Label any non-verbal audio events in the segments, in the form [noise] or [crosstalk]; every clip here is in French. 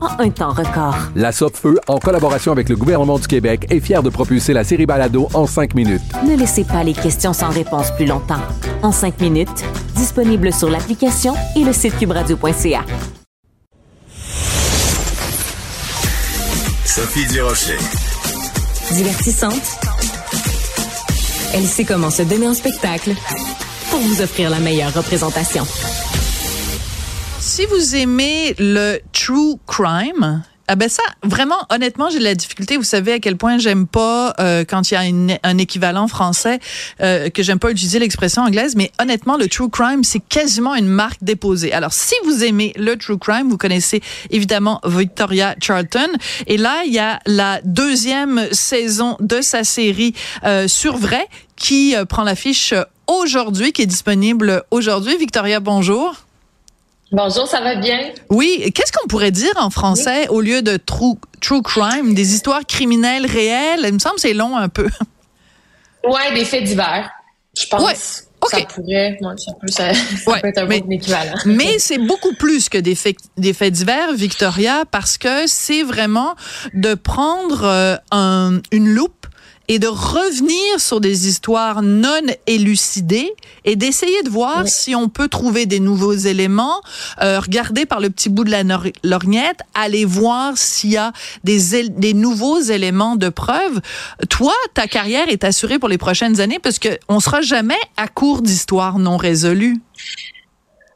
en un temps record. La Feu, en collaboration avec le gouvernement du Québec, est fière de propulser la série Balado en cinq minutes. Ne laissez pas les questions sans réponse plus longtemps. En cinq minutes, disponible sur l'application et le site cubradio.ca. Sophie Durocher. Divertissante. Elle sait comment se donner un spectacle pour vous offrir la meilleure représentation si vous aimez le true crime, ah ben ça, vraiment, honnêtement, j'ai de la difficulté. Vous savez à quel point j'aime pas euh, quand il y a un équivalent français, euh, que j'aime pas utiliser l'expression anglaise, mais honnêtement, le true crime, c'est quasiment une marque déposée. Alors, si vous aimez le true crime, vous connaissez évidemment Victoria Charlton. Et là, il y a la deuxième saison de sa série euh, sur vrai qui euh, prend l'affiche aujourd'hui, qui est disponible aujourd'hui. Victoria, bonjour. Bonjour, ça va bien? Oui, qu'est-ce qu'on pourrait dire en français au lieu de true, true crime, des histoires criminelles réelles? Il me semble que c'est long un peu. [laughs] Ouais, des faits divers, je pense. Ouais. Ça pourrait, ça, peut, ça, peut être un mais, bon équivalent. [laughs] mais c'est beaucoup plus que des faits, des faits divers, Victoria, parce que c'est vraiment de prendre euh, un, une loupe et de revenir sur des histoires non élucidées et d'essayer de voir si on peut trouver des nouveaux éléments, euh, regarder par le petit bout de la lorgnette, aller voir s'il y a des, des nouveaux éléments de preuve. Toi, ta carrière est assurée pour les prochaines années parce que on sera jamais à court d'histoires non résolues.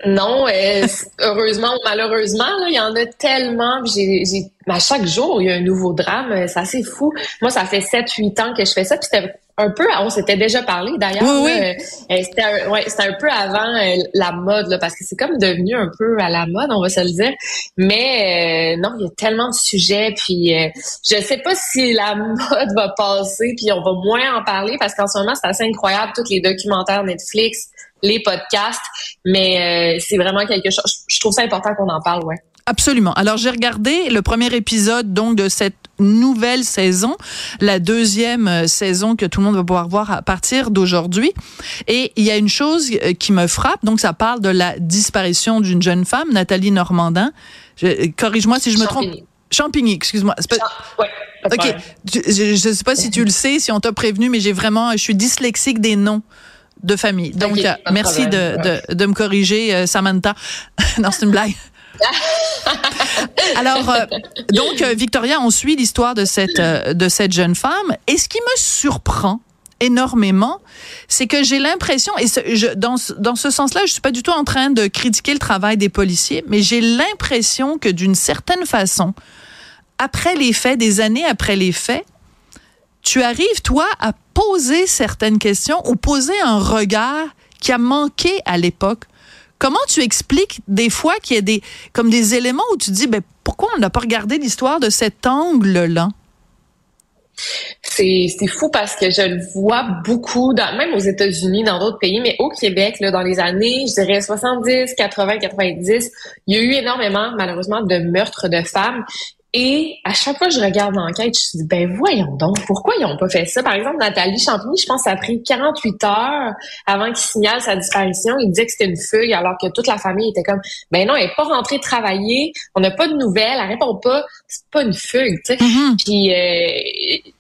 Non, euh, heureusement ou malheureusement, il y en a tellement. J'ai, j'ai, à chaque jour, il y a un nouveau drame. Euh, c'est fou. Moi, ça fait 7-8 ans que je fais ça. Puis c'était un peu, on s'était déjà parlé d'ailleurs. Oui, oui. Euh, c'était, un, ouais, un peu avant la mode, là, parce que c'est comme devenu un peu à la mode, on va se le dire. Mais non, il y a tellement de sujets. Puis je sais pas si la [laughs] mode va passer, puis on va moins en parler, parce qu'en ce moment, c'est assez incroyable, tous les documentaires Netflix les podcasts, mais euh, c'est vraiment quelque chose. Je trouve ça important qu'on en parle, ouais. Absolument. Alors j'ai regardé le premier épisode donc de cette nouvelle saison, la deuxième euh, saison que tout le monde va pouvoir voir à partir d'aujourd'hui. Et il y a une chose euh, qui me frappe. Donc ça parle de la disparition d'une jeune femme, Nathalie Normandin. Corrige-moi si je me trompe. Champigny, excuse-moi. Ouais, ok. Je ne sais pas si tu le sais, si on t'a prévenu, mais j'ai vraiment, je suis dyslexique des noms de famille. Donc, euh, merci de, de, de, me corriger, euh, Samantha. [laughs] non, c'est une blague. [laughs] Alors, euh, donc, Victoria, on suit l'histoire de cette, de cette jeune femme. Et ce qui me surprend énormément, c'est que j'ai l'impression, et dans, dans ce sens-là, je suis pas du tout en train de critiquer le travail des policiers, mais j'ai l'impression que d'une certaine façon, après les faits, des années après les faits, tu arrives, toi, à poser certaines questions ou poser un regard qui a manqué à l'époque. Comment tu expliques des fois qu'il y a des, comme des éléments où tu dis, ben, pourquoi on n'a pas regardé l'histoire de cet angle-là? C'est, fou parce que je le vois beaucoup, même aux États-Unis, dans d'autres pays, mais au Québec, dans les années, je dirais 70, 80, 90, il y a eu énormément, malheureusement, de meurtres de femmes. Et à chaque fois que je regarde l'enquête, je me dis, ben voyons donc, pourquoi ils n'ont pas fait ça? Par exemple, Nathalie Champigny, je pense ça a pris 48 heures avant qu'il signale sa disparition. Il disait que c'était une fugue, alors que toute la famille était comme, ben non, elle n'est pas rentrée travailler, on n'a pas de nouvelles, elle répond pas, c'est pas une fugue, tu sais. Mm-hmm. Puis euh,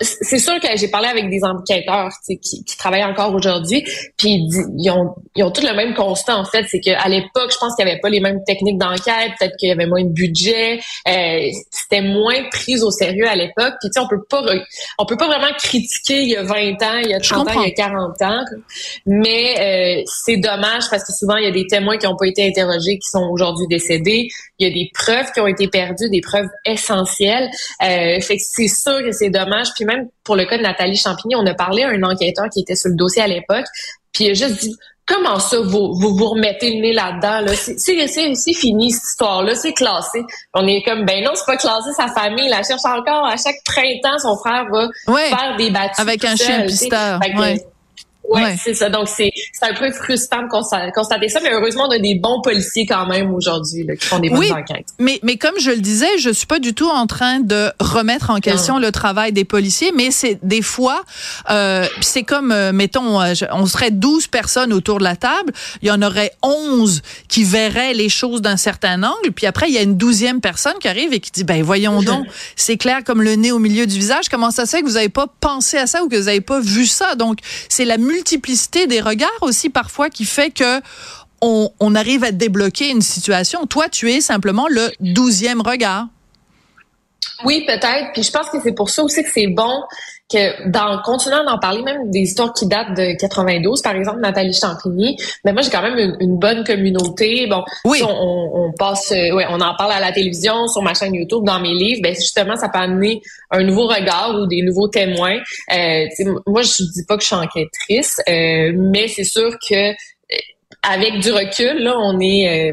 c'est sûr que j'ai parlé avec des enquêteurs qui, qui travaillent encore aujourd'hui, puis ils ont, ils ont tous le même constat en fait, c'est qu'à l'époque, je pense qu'il n'y avait pas les mêmes techniques d'enquête, peut-être qu'il y avait moins de budget, euh, c'était moins pris au sérieux à l'époque. Puis tu sais, on peut pas on peut pas vraiment critiquer il y a 20 ans, il y a 30 ans, il y a 40 ans. Mais euh, c'est dommage parce que souvent il y a des témoins qui n'ont pas été interrogés qui sont aujourd'hui décédés. Il y a des preuves qui ont été perdues, des preuves essentielles. Euh, fait que c'est sûr que c'est dommage. Puis même pour le cas de Nathalie Champigny, on a parlé à un enquêteur qui était sur le dossier à l'époque. Puis il a juste dit comment ça, vous vous, vous remettez le nez là-dedans? Là? C'est fini cette histoire-là, c'est classé. On est comme, ben non, c'est pas classé, sa famille la cherche encore. À chaque printemps, son frère va faire des bâtiments. Avec un chien pisteur. Ouais. Ouais, c'est ça. Donc, c'est un peu frustrant de constater ça, mais heureusement, on a des bons policiers quand même aujourd'hui qui font des bonnes oui, enquêtes. Mais, mais comme je le disais, je suis pas du tout en train de remettre en question le travail des policiers, mais c'est des fois, euh, c'est comme, euh, mettons, euh, on serait 12 personnes autour de la table, il y en aurait 11 qui verraient les choses d'un certain angle, puis après, il y a une douzième personne qui arrive et qui dit, ben voyons donc, [laughs] c'est clair comme le nez au milieu du visage, comment ça se fait que vous n'avez pas pensé à ça ou que vous n'avez pas vu ça? Donc, c'est la multiplicité des regards aussi parfois qui fait que on, arrive à débloquer une situation. Toi, tu es simplement le douzième regard. Oui, peut-être. Puis je pense que c'est pour ça aussi que c'est bon que dans continuant d'en parler, même des histoires qui datent de 92, par exemple Nathalie Champigny, mais moi j'ai quand même une, bonne communauté. Bon, oui. on, on, passe, euh, ouais, on en parle à la télévision, sur ma chaîne YouTube, dans mes livres. Ben justement, ça peut amener un nouveau regard ou des nouveaux témoins. Euh, moi, je dis pas que je suis enquêtrice, euh, mais c'est sûr que euh, avec du recul, là, on est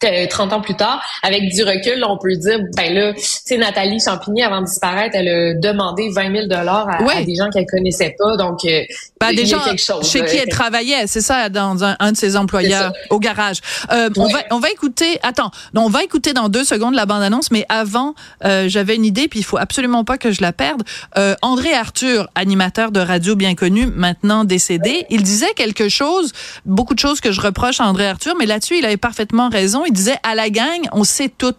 30 ans plus tard, avec du recul, on peut dire, ben là, tu sais, Nathalie Champigny, avant de disparaître, elle a demandé 20 000 dollars à, des gens qu'elle connaissait pas. Donc, euh, ben, des gens quelque chose, chez qui elle travaillait, c'est ça, dans un, de ses employeurs au garage. Euh, on va on va écouter. Attends, on va écouter dans deux secondes la bande annonce, mais avant, euh, j'avais une idée, puis il faut absolument pas que je la perde. Euh, André Arthur, animateur de radio bien connu, maintenant décédé, il disait quelque chose, beaucoup de choses que je reproche à André Arthur, mais là-dessus, il avait parfaitement raison il disait à la gang, on sait tout.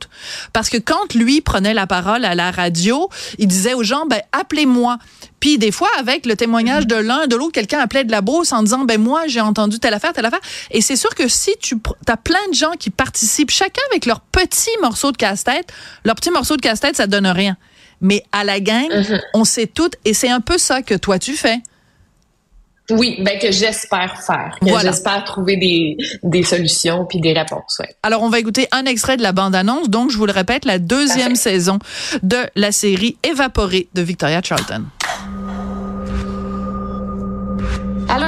Parce que quand lui prenait la parole à la radio, il disait aux gens, ben, appelez-moi. Puis des fois, avec le témoignage de l'un, de l'autre, quelqu'un appelait de la bourse en disant, ben moi, j'ai entendu telle affaire, telle affaire. Et c'est sûr que si tu as plein de gens qui participent, chacun avec leur petit morceau de casse-tête, leur petit morceau de casse-tête, ça donne rien. Mais à la gang, mm-hmm. on sait tout. Et c'est un peu ça que toi, tu fais. Oui, ben que j'espère faire. Que j'espère trouver des, des solutions puis des réponses. Ouais. Alors, on va écouter un extrait de la bande-annonce. Donc, je vous le répète, la deuxième saison de la série Évaporée de Victoria Charlton.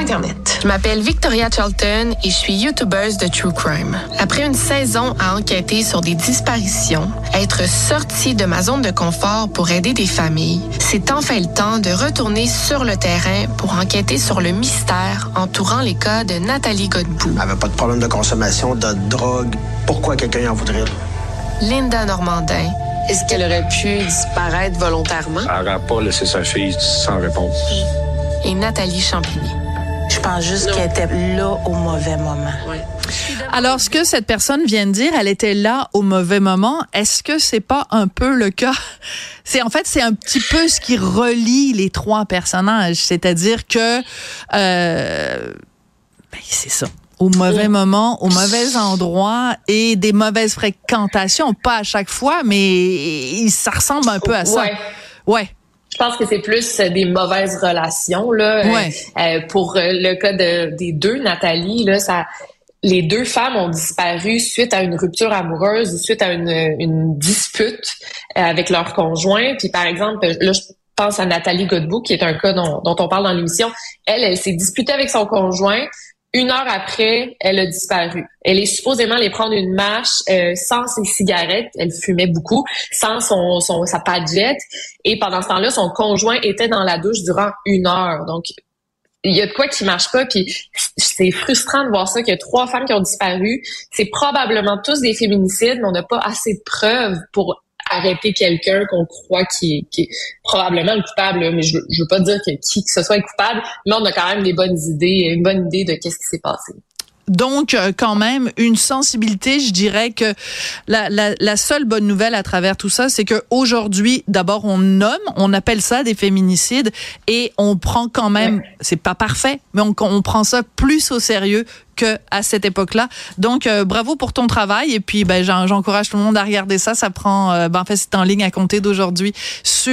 Internet. Je m'appelle Victoria Charlton et je suis YouTubeuse de True Crime. Après une saison à enquêter sur des disparitions, être sortie de ma zone de confort pour aider des familles, c'est enfin le temps de retourner sur le terrain pour enquêter sur le mystère entourant les cas de Nathalie Godbout. Elle avait pas de problème de consommation, de drogue. Pourquoi quelqu'un en voudrait? Linda Normandin. Est-ce qu'elle aurait pu disparaître volontairement? Elle n'aurait pas laissé sa fille sans réponse. Et Nathalie Champigny. Je pense juste qu'elle était là au mauvais moment. Alors, ce que cette personne vient de dire, elle était là au mauvais moment. Est-ce que c'est pas un peu le cas? [laughs] C'est en fait, c'est un petit peu ce qui relie les trois personnages. C'est-à-dire que, euh, ben, c'est ça au mauvais moment, au mauvais endroit et des mauvaises fréquentations. Pas à chaque fois, mais ça ressemble un peu à ça. Ouais. ouais. Je pense que c'est plus euh, des mauvaises relations là. Ouais. Euh, pour euh, le cas de, des deux, Nathalie, là, ça, les deux femmes ont disparu suite à une rupture amoureuse ou suite à une, une dispute avec leur conjoint. Puis par exemple, là, je pense à Nathalie Godbout, qui est un cas dont, dont on parle dans l'émission. Elle, elle s'est disputée avec son conjoint. Une heure après, elle a disparu. Elle est supposément allée prendre une marche euh, sans ses cigarettes. Elle fumait beaucoup, sans son, son sa padjette. Et pendant ce temps-là, son conjoint était dans la douche durant une heure. Donc, il y a de quoi qui marche pas. Puis c'est frustrant de voir ça qu'il y a trois femmes qui ont disparu. C'est probablement tous des féminicides, mais on n'a pas assez de preuves pour arrêter quelqu'un qu'on croit qui est, probablement le coupable, mais je, je veux pas dire que qui que ce soit est coupable, mais on a quand même des bonnes idées, une bonne idée de qu'est-ce qui s'est passé. Donc, euh, quand même, une sensibilité, je dirais que la, la, la seule bonne nouvelle à travers tout ça, c'est que aujourd'hui, d'abord, on nomme, on appelle ça des féminicides et on prend quand même, c'est pas parfait, mais on, on prend ça plus au sérieux que à cette époque-là. Donc, euh, bravo pour ton travail et puis, ben, j'en- j'encourage tout le monde à regarder ça. Ça prend, euh, ben, en fait, c'est en ligne à compter d'aujourd'hui sur